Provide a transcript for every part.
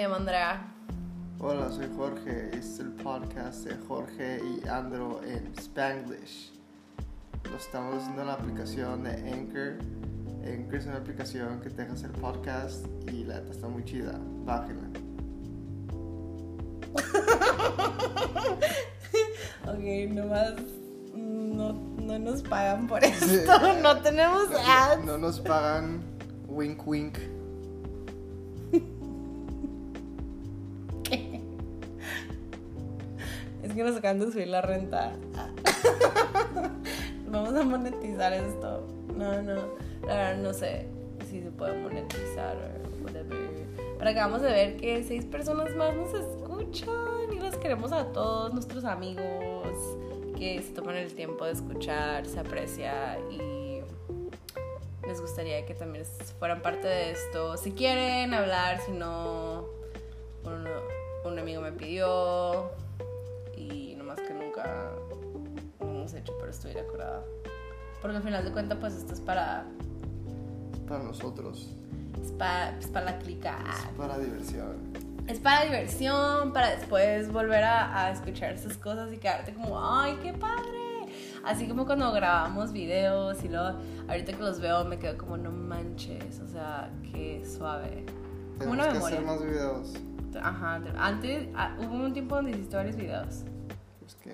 me llamo Andrea. Hola, soy Jorge. Este es el podcast de Jorge y Andro en Spanglish. Lo estamos haciendo en la aplicación de Anchor. Anchor es una aplicación que te deja hacer podcast y la neta está muy chida. Bájenla. ok, nomás no, no nos pagan por esto. no tenemos ads. No, no nos pagan. Wink, wink. Que nos acaban de subir la renta. Vamos a monetizar esto. No, no. La verdad no sé si se puede monetizar o whatever. Pero acabamos de ver que seis personas más nos escuchan y los queremos a todos nuestros amigos que se toman el tiempo de escuchar, se aprecia y les gustaría que también fueran parte de esto. Si quieren hablar, si no, un, amigo me pidió nunca lo hemos hecho, pero estoy de. Porque al final de cuentas, pues esto es para. Para nosotros. Es para, es para la clica. Es para diversión. Es para diversión, para después volver a, a escuchar esas cosas y quedarte como, ¡ay, qué padre! Así como cuando grabamos videos y luego, ahorita que los veo, me quedo como, no manches, o sea, qué suave. Como una memoria. Que hacer más videos. Ajá, antes ah, hubo un tiempo donde hiciste varios videos. Que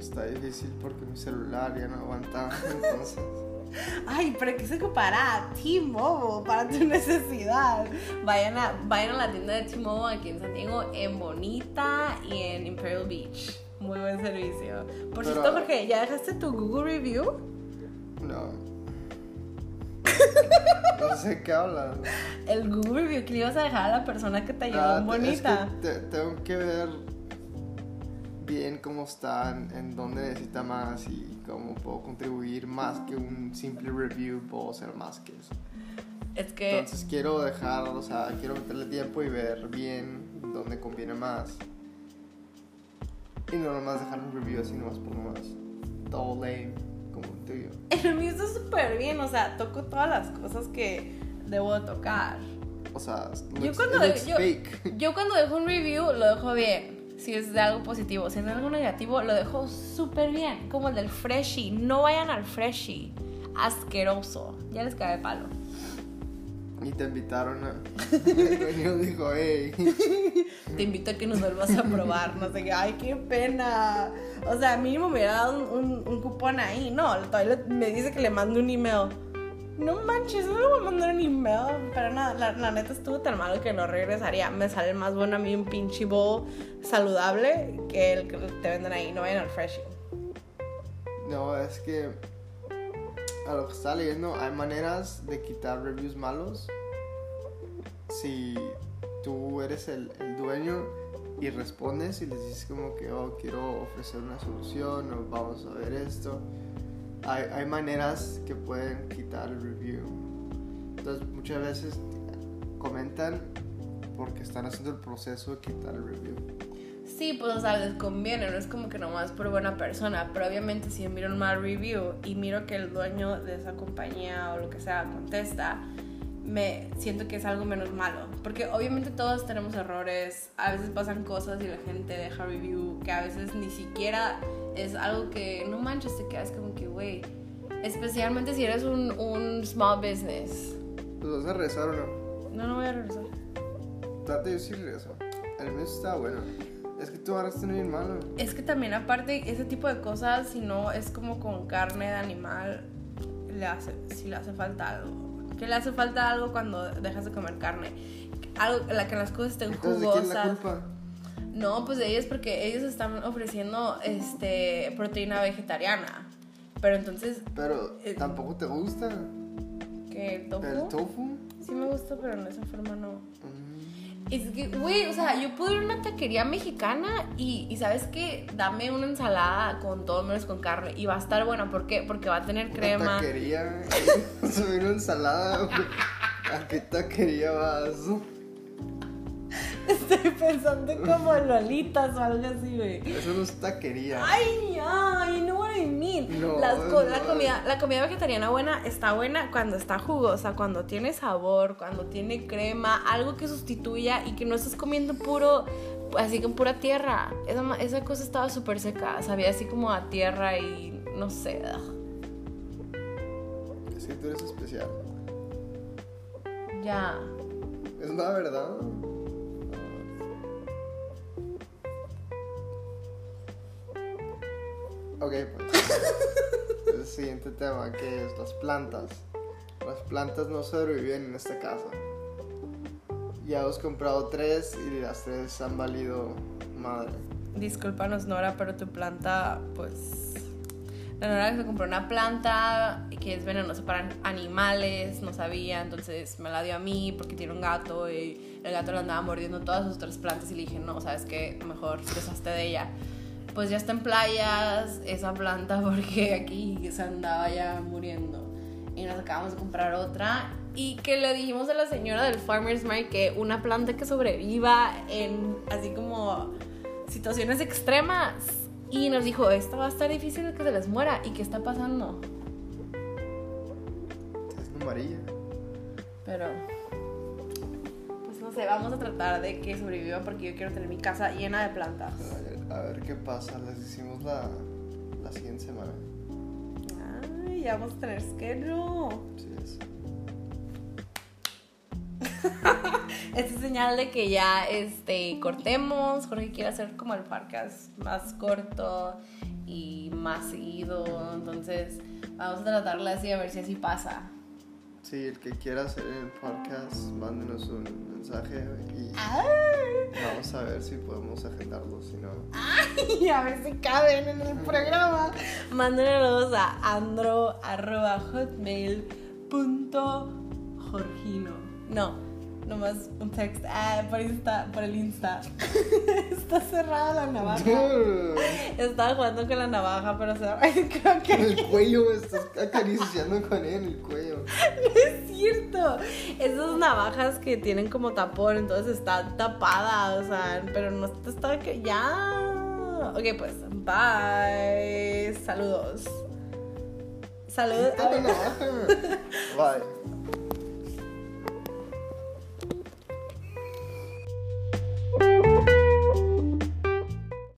está difícil porque mi celular ya no aguanta, entonces. Ay, pero que se ocupará T-Mobile para tu necesidad. Vayan a, vayan a la tienda de T-Mobile aquí en San Diego, en Bonita y en Imperial Beach. Muy buen servicio. Por cierto, Jorge, ¿ya dejaste tu Google Review? No. No sé qué hablas. El Google Review que le ibas a dejar a la persona que te ayudó Ah, en Bonita. es que te- tengo que ver bien cómo están, en dónde necesita más y cómo puedo contribuir más que un simple review, puedo hacer más que eso. Es que Entonces quiero dejar, o sea, quiero meterle tiempo y ver bien dónde conviene más. Y no nomás dejar un review así nomás por nomás. Todo lame, como el tuyo. el mío está súper bien. O sea, toco todas las cosas que debo de tocar. O sea, Yo looks- cuando, it de- looks yo, yo cuando dejo un review lo dejo bien. Si es de algo positivo, si es de algo negativo, lo dejo súper bien. Como el del Freshie. No vayan al Freshie. Asqueroso. Ya les cae de palo. Y te invitaron a... El dueño dijo, hey. Te invito a que nos vuelvas a probar. No sé qué. Ay, qué pena. O sea, mínimo me hubiera dado un, un- un cupón ahí. No, todavía me dice que le mando un email. No manches, no le voy a mandar un email. Pero nada, la, neta estuvo tan malo que no regresaría. Me sale más bueno a mí un pinche bowl saludable que el que te venden ahí. No vayan al Freshie. No, es que a lo que estaba leyendo hay maneras de quitar reviews malos. Si tú eres el, el dueño y respondes y les dices como que, oh, quiero ofrecer una solución o vamos a ver esto. Hay, hay maneras que pueden quitar el review. Entonces muchas veces comentan porque están haciendo el proceso de quitar el review. Sí, pues o sea, les conviene, no es como que nomás por buena persona, pero obviamente si miro un mal review y miro que el dueño de esa compañía o lo que sea contesta, me siento que es algo menos malo, porque obviamente todos tenemos errores, a veces pasan cosas y la gente deja review que a veces ni siquiera es algo que no manches, te quedas como que, güey, especialmente si eres un, un small business. ¿Los vas a regresar o no? No, no voy a regresar. Trate de decirle eso. El mes está bueno. Es que tú agarraste uno bien malo. Es que también aparte ese tipo de cosas, si no es como con carne de animal, le hace, si le hace falta algo. Que le hace falta algo cuando dejas de comer carne. Algo, la que las cosas estén Entonces, ¿de quién es la jugosas. culpa? No, pues de ellos porque ellos están ofreciendo este proteína vegetariana. Pero entonces, Pero Eh, tampoco te gusta ¿qué? ¿El tofu? el tofu. Sí me gusta, pero en esa forma no. Mm, Es que, güey, o sea, yo puedo ir a una taquería mexicana y, y ¿sabes qué? Dame una ensalada con todo menos con carne y va a estar buena. ¿Por qué? Porque va a tener crema. taquería. Subir una ensalada. güey. ¿A qué taquería vas? Estoy pensando como en lolitas o algo así, güey. Eso no es taquería. Ay, ay, know what I mean. No, Las co- la, no. comida, la comida vegetariana buena está buena cuando está jugosa, cuando tiene sabor, cuando tiene crema, algo que sustituya y que no estés comiendo puro, así con pura tierra. Esa, esa cosa estaba súper seca, sabía así como a tierra y no sé. Es que tú eres especial. Ya. Es la verdad. Ok, pues. El siguiente tema, que es las plantas. Las plantas no sobreviven en esta casa. Ya hemos comprado tres y las tres han valido madre. Discúlpanos, Nora, pero tu planta, pues. La Nora se compró una planta que es venenosa para animales, no sabía, entonces me la dio a mí porque tiene un gato y el gato le andaba mordiendo todas sus otras plantas y le dije, no, sabes qué, mejor deshazte de ella. Pues ya está en playas esa planta porque aquí se andaba ya muriendo. Y nos acabamos de comprar otra. Y que le dijimos a la señora del Farmer's Market que una planta que sobreviva en así como situaciones extremas. Y nos dijo, esta va a estar difícil que se les muera. ¿Y qué está pasando? Es amarilla. Pero, no sé, vamos a tratar de que sobreviva porque yo quiero tener mi casa llena de plantas. A ver, a ver qué pasa. Les hicimos la, la siguiente semana. Ay, ya vamos a tener schedule. Sí, es. Esta es señal de que ya este, cortemos. Jorge quiere hacer como el podcast más corto y más seguido. Entonces, vamos a tratarla así a ver si así pasa. Sí, el que quiera hacer el podcast, mándenos un mensaje y Ay, vamos a ver si podemos agendarlo. Si no, y a ver si caben en el programa. Mándenos a andro.hotmail.jorgino. No, nomás un text. Ah, por, Insta, por el Insta. Está cerrada la navaja. Estaba jugando con la navaja, pero se creo que el cuello, estás acariciando con él el cuello. es cierto. Esas navajas que tienen como tapón, entonces está tapada, o sea, pero no está que ya. Ok, pues, bye. Saludos. Saludos. Bye.